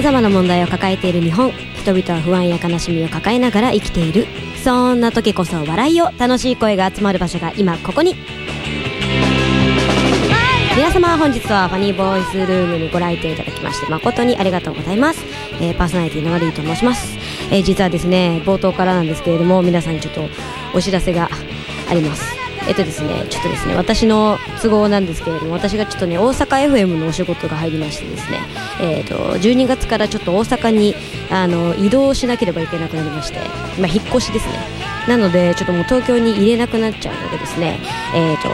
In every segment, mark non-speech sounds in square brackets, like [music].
まざまな問題を抱えている日本。人々は不安や悲しみを抱えながら生きている。そんな時こそ笑いを楽しい声が集まる場所が今ここに。皆様本日はファニーボーイズルームにご来店いただきまして誠にありがとうございます、えー、パーソナリティのマリーと申します、えー、実はですね冒頭からなんですけれども皆さんにちょっとお知らせがあります。えっとですねちょっとですね私の都合なんですけれども私がちょっとね大阪 FM のお仕事が入りましてですねえっ、と12月からちょっと大阪にあの移動しなければいけなくなりましてまあ引っ越しですね。なのでちょっともう東京に入れなくなっちゃうのでですね。えっ、と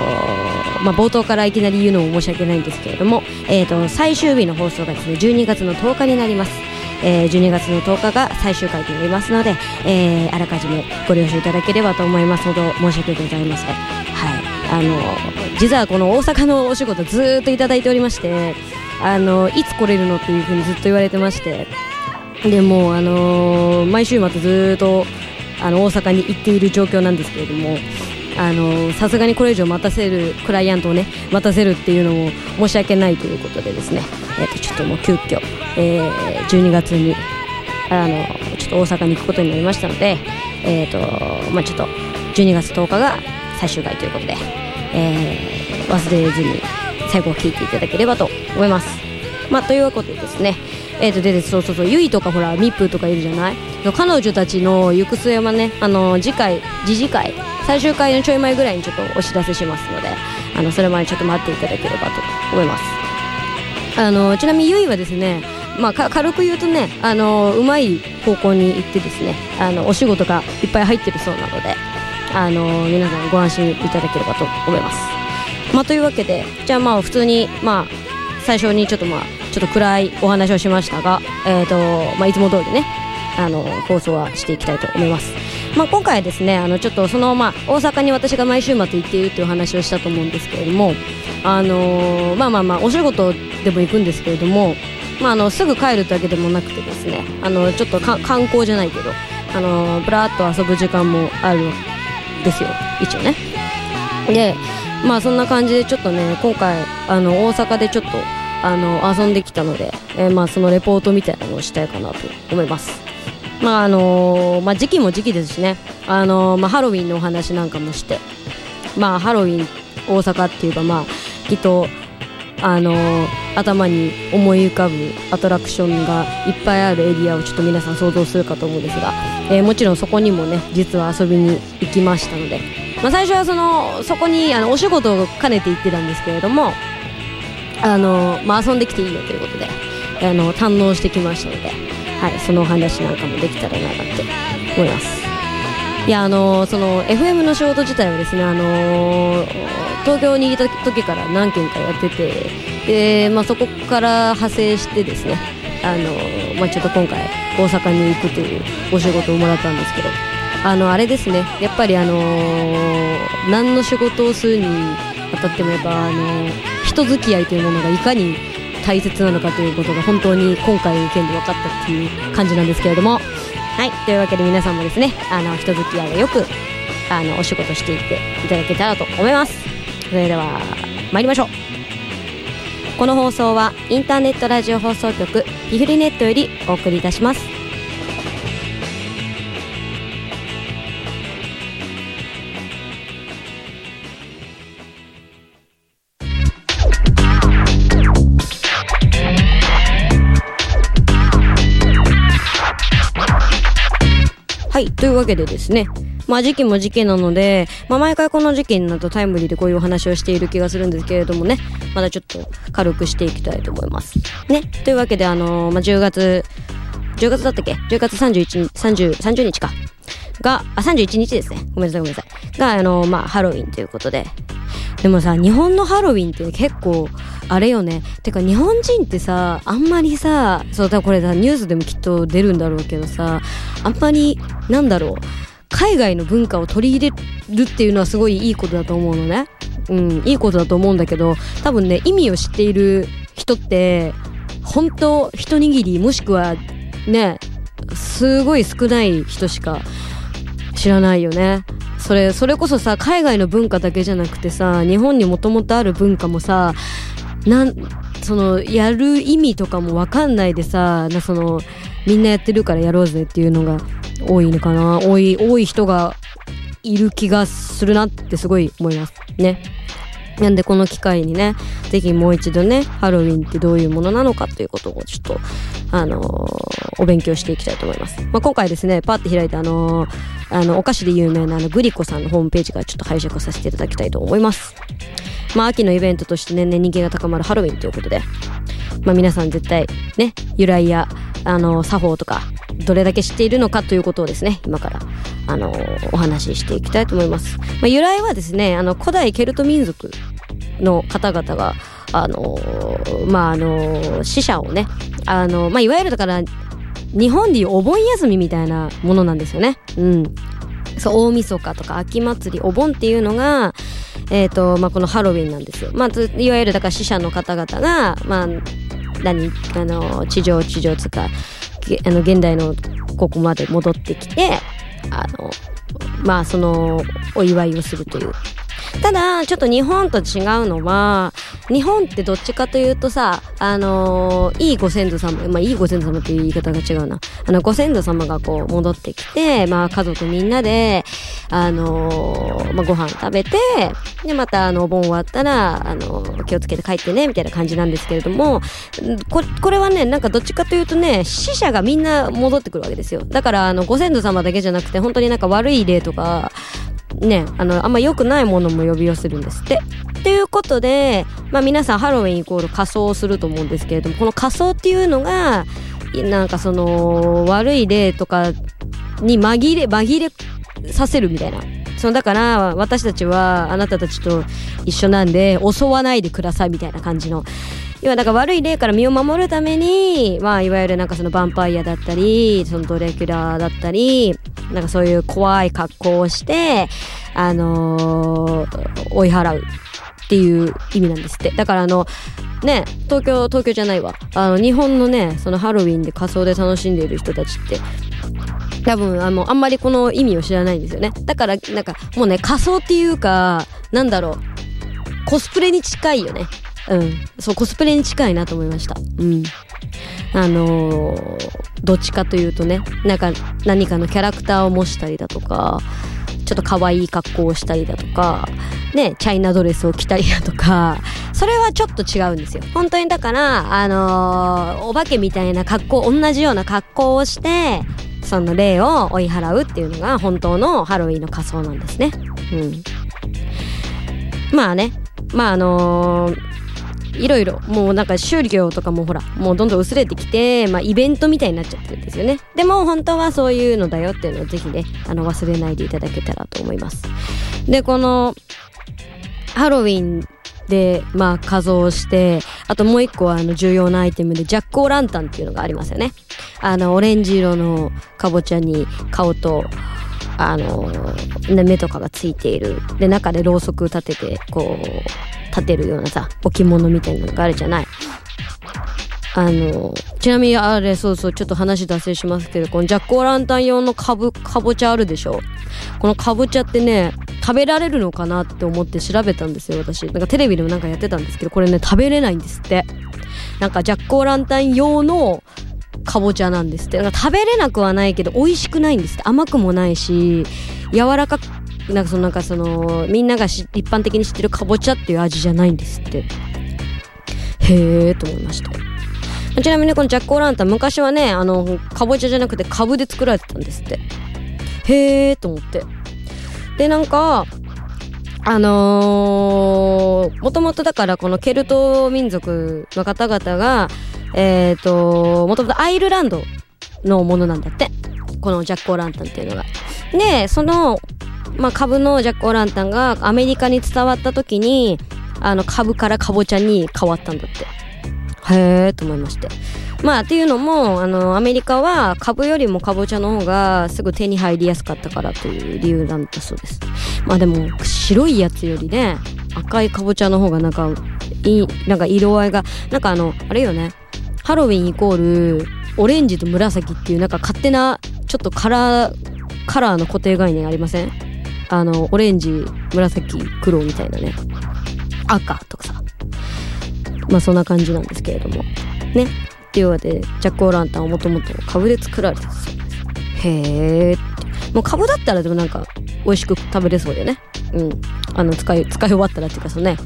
まあ冒頭からいきなり言うのも申し訳ないんですけれどもえっ、と最終日の放送がですね12月の10日になります。えー、12月の10日が最終回となりますので、えー、あらかじめご了承いただければと思いますほど申し訳ございません。あの実はこの大阪のお仕事ずっといただいておりましてあのいつ来れるのっていうふうにずっと言われてましてでもあの毎週末ずっとあの大阪に行っている状況なんですけれどもさすがにこれ以上待たせるクライアントをね待たせるっていうのも申し訳ないということでですね、えー、とちょっともう急遽、えー、12月にあのちょっと大阪に行くことになりましたので、えーとまあ、ちょっと12月10日が最終回ということで、えー、忘れずに最後を聞いていただければと思います。まあ、ということでですね、えー、とでそうそうそうゆいとかほらミップとかいるじゃない？彼女たちの行く末はねあの次回次次回最終回のちょい前ぐらいにちょっとお知らせしますのであのそれまでちょっと待っていただければと思いますあのちなみにゆいはですねまあ、軽く言うとねあのうまい方向に行ってですねあのお仕事がいっぱい入ってるそうなのであの皆さんご安心いただければと思います。まあ、というわけでじゃあまあ普通に、まあ、最初にちょっとまあちょっと暗いお話をしましたが、えーとまあ、いつも通りねあの放送はしていきたいと思います。まあ、今回はですねあのちょっとその、まあ、大阪に私が毎週末行っているという話をしたと思うんですけれども、あのー、まあまあまあお仕事でも行くんですけれども、まあ、あのすぐ帰るだけでもなくてですねあのちょっと観光じゃないけど、あのー、ぶらっと遊ぶ時間もあるですよ一応ね。でまあそんな感じでちょっとね今回あの大阪でちょっとあの遊んできたので、えー、まあそのレポートみたいなのをしたいかなと思います。まああのー、まあ、時期も時期ですしね、あのー、まあ、ハロウィンのお話なんかもして、まあ、ハロウィン大阪っていうか、まあ、きっと、あのー、頭に思い浮かぶアトラクションがいっぱいあるエリアをちょっと皆さん想像するかと思うんですが、えー、もちろんそこにもね実は遊びに行きましたので、まあ、最初はそのそこにあのお仕事を兼ねて行ってたんですけれども、あのまあ、遊んできていいよということであの堪能してきましたので。はい、そのお話なんかもできたらなって思います。いやあのその FM の仕事自体はですねあの東京にいた時から何件かやっててで、まあ、そこから派生してですねあの、まあ、ちょっと今回大阪に行くというお仕事をもらったんですけどあのあれですね。やっぱりあの何の仕事をするにあたってもやっぱあの人付き合いというものがいかに大切なのかということが本当に今回の件で分かったっていう感じなんですけれども。はい。というわけで皆さんもですねあの人付き合いがよくあのお仕事していっていただけたらと思います。それでは参りましょう。この放送はインターネットラジオ放送局ピフリネットよりお送りいたします。はいというわけでですねまあ時期も時期なので、まあ毎回この時期になるとタイムリーでこういうお話をしている気がするんですけれどもね、まだちょっと軽くしていきたいと思います。ね。というわけであのー、まあ10月、10月だったっけ ?10 月31日、30、30日か。が、あ、31日ですね。ごめんなさいごめんなさい。が、あのー、まあハロウィンということで。でもさ、日本のハロウィンって結構、あれよね。てか日本人ってさ、あんまりさ、そう、多分これさ、ニュースでもきっと出るんだろうけどさ、あんまり、なんだろう。海外の文化を取り入れるっていうのはすごいいいことだと思うのね。うん、いいことだと思うんだけど、多分ね、意味を知っている人って、本当一握り、もしくは、ね、すごい少ない人しか知らないよね。それ、それこそさ、海外の文化だけじゃなくてさ、日本にもともとある文化もさ、なんそのやる意味とかも分かんないでさなそのみんなやってるからやろうぜっていうのが多いのかな？多い多い人がいる気がするなってすごい思いますねなんでこの機会にね、ぜひもう一度ね、ハロウィンってどういうものなのかということをちょっと、あのー、お勉強していきたいと思います。まあ、今回ですね、パッて開いてあのー、あの、お菓子で有名なあの、グリコさんのホームページからちょっと拝借させていただきたいと思います。まあ、秋のイベントとして年々人気が高まるハロウィンということで、まあ、皆さん絶対ね、由来や、あの、作法とか、どれだけ知っているのかということをですね、今から、あの、お話ししていきたいと思います。まあ、由来はですね、あの、古代ケルト民族の方々が、あの、まあ、あの、死者をね、あの、まあ、いわゆるだから、日本でいうお盆休みみたいなものなんですよね。うん。そう、大晦日とか秋祭り、お盆っていうのが、えっ、ー、と、まあ、このハロウィンなんですよ。まあ、いわゆるだから死者の方々が、まあ、何、あの、地上、地上つか、あの、現代のここまで戻ってきて、あの、まあ、その、お祝いをするというただ、ちょっと日本と違うのは、日本ってどっちかというとさ、あのー、いいご先祖様、まあ、いいご先祖様っていう言い方が違うな。あの、ご先祖様がこう戻ってきて、まあ、家族みんなで、あのー、まあ、ご飯食べて、で、また、あの、お盆終わったら、あのー、気をつけて帰ってね、みたいな感じなんですけれども、ここれはね、なんかどっちかというとね、死者がみんな戻ってくるわけですよ。だから、あの、ご先祖様だけじゃなくて、本当になんか悪い例とか、ね、あの、あんま良くないものも呼び寄せるんですって。っていうことで、まあ皆さんハロウィンイコール仮装をすると思うんですけれども、この仮装っていうのが、なんかその、悪い例とかに紛れ、紛れさせるみたいな。そのだから私たちはあなたたちと一緒なんで襲わないでくださいみたいな感じの要はだから悪い例から身を守るために、まあ、いわゆるなんかそのヴァンパイアだったり、そのドレキュラーだったり、なんかそういう怖い格好をして、あのー、追い払うっていう意味なんですって。だからあの、ね、東京、東京じゃないわ。あの、日本のね、そのハロウィンで仮装で楽しんでいる人たちって、多分、あの、あんまりこの意味を知らないんですよね。だから、なんか、もうね、仮装っていうか、なんだろう、コスプレに近いよね。うん。そう、コスプレに近いなと思いました。うん。あのー、どっちかというとね、なんか何かのキャラクターを模したりだとか、ちょっと可愛い格好をしたりだとか、ね、チャイナドレスを着たりだとか、それはちょっと違うんですよ。本当にだから、あのー、お化けみたいな格好、同じような格好をして、その霊を追い払うっていうのが本当のハロウィンの仮装なんですね。うん。まあね、まああのーいろいろもうなんか宗教とかもほらもうどんどん薄れてきて、まあ、イベントみたいになっちゃってるんですよねでも本当はそういうのだよっていうのをぜひねあの忘れないでいただけたらと思いますでこのハロウィンで、まあ、仮装して、あともう一個は、あの、重要なアイテムで、ジャックオーランタンっていうのがありますよね。あの、オレンジ色のかぼちゃに顔と、あの、目とかがついている。で、中でろうそく立てて、こう、立てるようなさ、置物みたいなのがあるじゃない。あの、ちなみにあれ、そうそう、ちょっと話脱線しますけど、このジャックオーランタン用のかぶ、かぼちゃあるでしょ？このかぼちゃってね、食べられるのかなって思って調べたんですよ、私。なんかテレビでもなんかやってたんですけど、これね、食べれないんですって。なんかジャックオーランタン用のかぼちゃなんですって。なんか食べれなくはないけど、美味しくないんですって。甘くもないし、柔らかくなんかそのなんかその、みんなが一般的に知ってるかぼちゃっていう味じゃないんですって。へえーと思いました。ちなみにこのジャックオーランタン昔はね、あの、かぼちゃじゃなくて株で作られてたんですって。へえーと思って。で、なんか、あのー、もともとだからこのケルト民族の方々が、えっ、ー、と、もともとアイルランドのものなんだって。このジャックオーランタンっていうのが。で、そのまあ、株のジャック・オーランタンがアメリカに伝わった時に、あの、株からカボチャに変わったんだって。へえと思いまして。まあ、っていうのも、あの、アメリカは株よりもカボチャの方がすぐ手に入りやすかったからという理由なんだそうです。まあでも、白いやつよりね、赤いカボチャの方がなんか、いい、なんか色合いが、なんかあの、あれよね、ハロウィンイコール、オレンジと紫っていうなんか勝手な、ちょっとカラー、カラーの固定概念ありません？あの、オレンジ、紫、黒みたいなね。赤とかさ。まあそんな感じなんですけれども。ね。っていうわけでジャック・オー・ランタンはもともと株で作られてたそうですへえって。もう株だったらでもなんか美味しく食べれそうだよね。うん。あの使い使い終わったらっていうかそうね。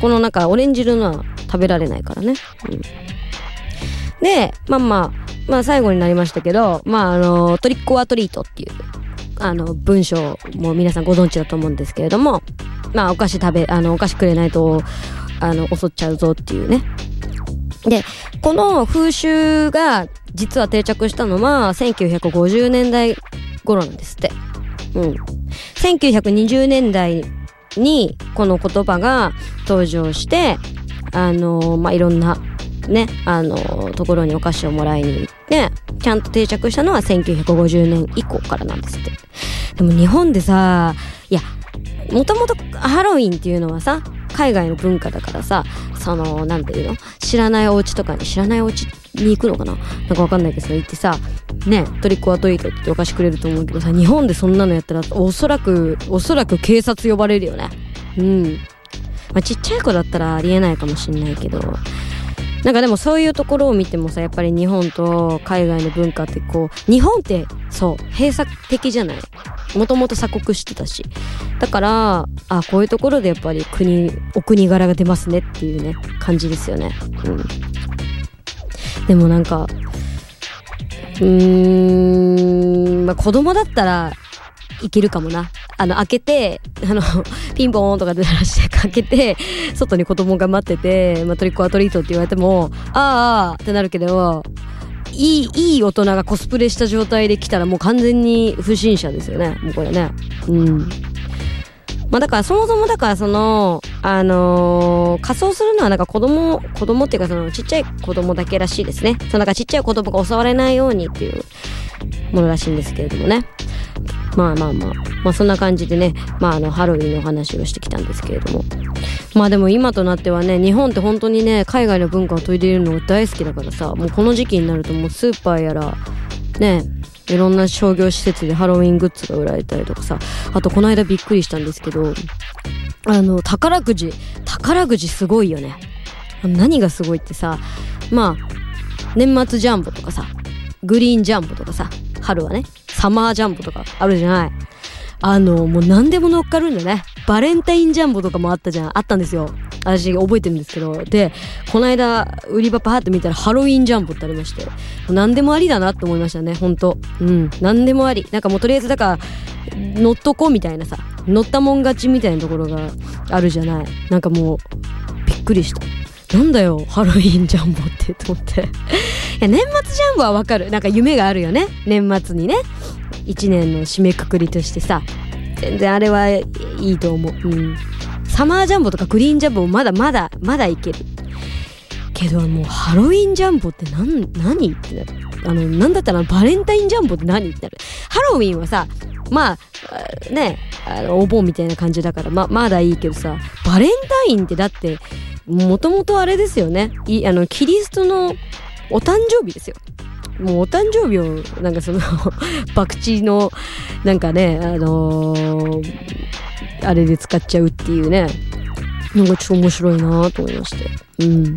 このなんかオレンジ色のは食べられないからね。うん。でまあまあまあ最後になりましたけどまああのトリック・オア・トリートっていうあの文章も皆さんご存知だと思うんですけれどもまあお菓子食べあのお菓子くれないとあの襲っちゃうぞっていうねで、この風習が実は定着したのは1950年代頃なんですって。うん。1920年代にこの言葉が登場して、あのまあ、いろんなね、あのところにお菓子をもらいに行って、ちゃんと定着したのは1950年以降からなんですって。でも日本でさ、いや、もともとハロウィンっていうのはさ、海外の文化だからさ、その、なんていうの？知らないお家とかに、知らないお家に行くのかな？なんかわかんないけど、行ってさ、ね、トリックアトリートってお菓子くれると思うけどさ、日本でそんなのやったら、おそらく、おそらく警察呼ばれるよね。うん。まあ、ちっちゃい子だったらありえないかもしんないけど、なんかでもそういうところを見てもさ、やっぱり日本と海外の文化ってこう、日本ってそう、閉鎖的じゃない？もともと鎖国してたし。だから、あ、こういうところでやっぱり国、お国柄が出ますねっていうね、感じですよね。うん。でもなんか、うーん、まあ、子供だったらいけるかもな。あの、開けて、あの、[laughs] ピンポーンとかで鳴らして開けて、外に子供が待ってて、まあ、トリックアトリートって言われても、ああってなるけど、いい、いい大人がコスプレした状態で来たらもう完全に不審者ですよね。もうこれね。うん。まあだからそもそもだからその、あのー、仮装するのはなんか子供、子供っていうかそのちっちゃい子供だけらしいですね。そのなんかちっちゃい子供が襲われないようにっていうものらしいんですけれどもね。まあまあまあ、まあそんな感じでね、まああのハロウィンの話をしてきたんですけれども。まあでも今となってはね、日本って本当にね、海外の文化を取り入れるのが大好きだからさ、もうこの時期になるともうスーパーやら、ね、いろんな商業施設でハロウィングッズが売られたりとかさ、あとこの間びっくりしたんですけど、あの、宝くじ、宝くじすごいよね。何がすごいってさ、まあ、年末ジャンボとかさ、グリーンジャンボとかさ、春はね、サマージャンボとかあるじゃない。あの、もう何でも乗っかるんだね。バレンタインジャンボとかもあったじゃん。あったんですよ。私覚えてるんですけど。で、この間、売り場パーって見たらハロウィンジャンボってありまして。何でもありだなって思いましたね、ほんと。うん。何でもあり。なんかもうとりあえず、だから、乗っとこうみたいなさ、乗ったもん勝ちみたいなところがあるじゃない。なんかもう、びっくりした。なんだよ、ハロウィンジャンボってと思って。いや、年末ジャンボはわかる。なんか夢があるよね。年末にね。一年の締めくくりとしてさ。全然あれはいいと思う。うん。サマージャンボとかグリーンジャンボもまだまだ、まだいける。けどもうハロウィンジャンボって何、何ってなる。あの、なんだったらバレンタインジャンボって何ってなる。ハロウィンはさ、まあ、ね、あの、お盆みたいな感じだから、ま、まだいいけどさ、バレンタインってだって、もともとあれですよね。い、あの、キリストのお誕生日ですよ。もうお誕生日を、なんかその [laughs] 博打の、なんかね、あのー、あれで使っちゃうっていうね、なんかちょっと面白いなと思いまして。うん。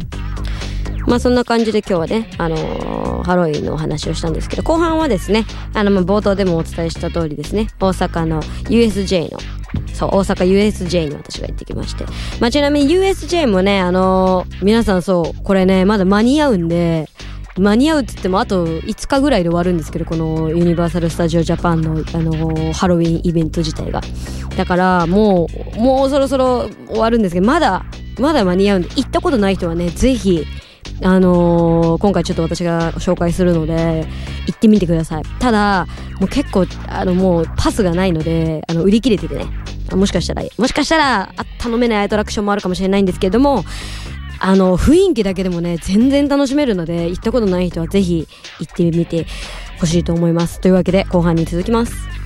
まあそんな感じで今日はね、あのー、ハロウィンのお話をしたんですけど、後半はですね、あの、ま冒頭でもお伝えした通りですね、大阪の USJ のそう、大阪 USJ に私が行ってきまして。まあ、ちなみに USJ もね、あのー、皆さんそう、これね、まだ間に合うんで、間に合うって言ってもあと5日ぐらいで終わるんですけど、このユニバーサル・スタジオ・ジャパンの、あの、ハロウィンイベント自体が。だから、もう、もうそろそろ終わるんですけど、まだ、まだ間に合うんで、行ったことない人はね、ぜひ、あのー、今回ちょっと私が紹介するので、行ってみてください。ただ、もう結構、あの、もうパスがないので、あの、売り切れててね。もしかしたら、もしかしたら、頼めないアトラクションもあるかもしれないんですけれども、あの、雰囲気だけでもね、全然楽しめるので、行ったことない人はぜひ行ってみてほしいと思います。というわけで、後半に続きます。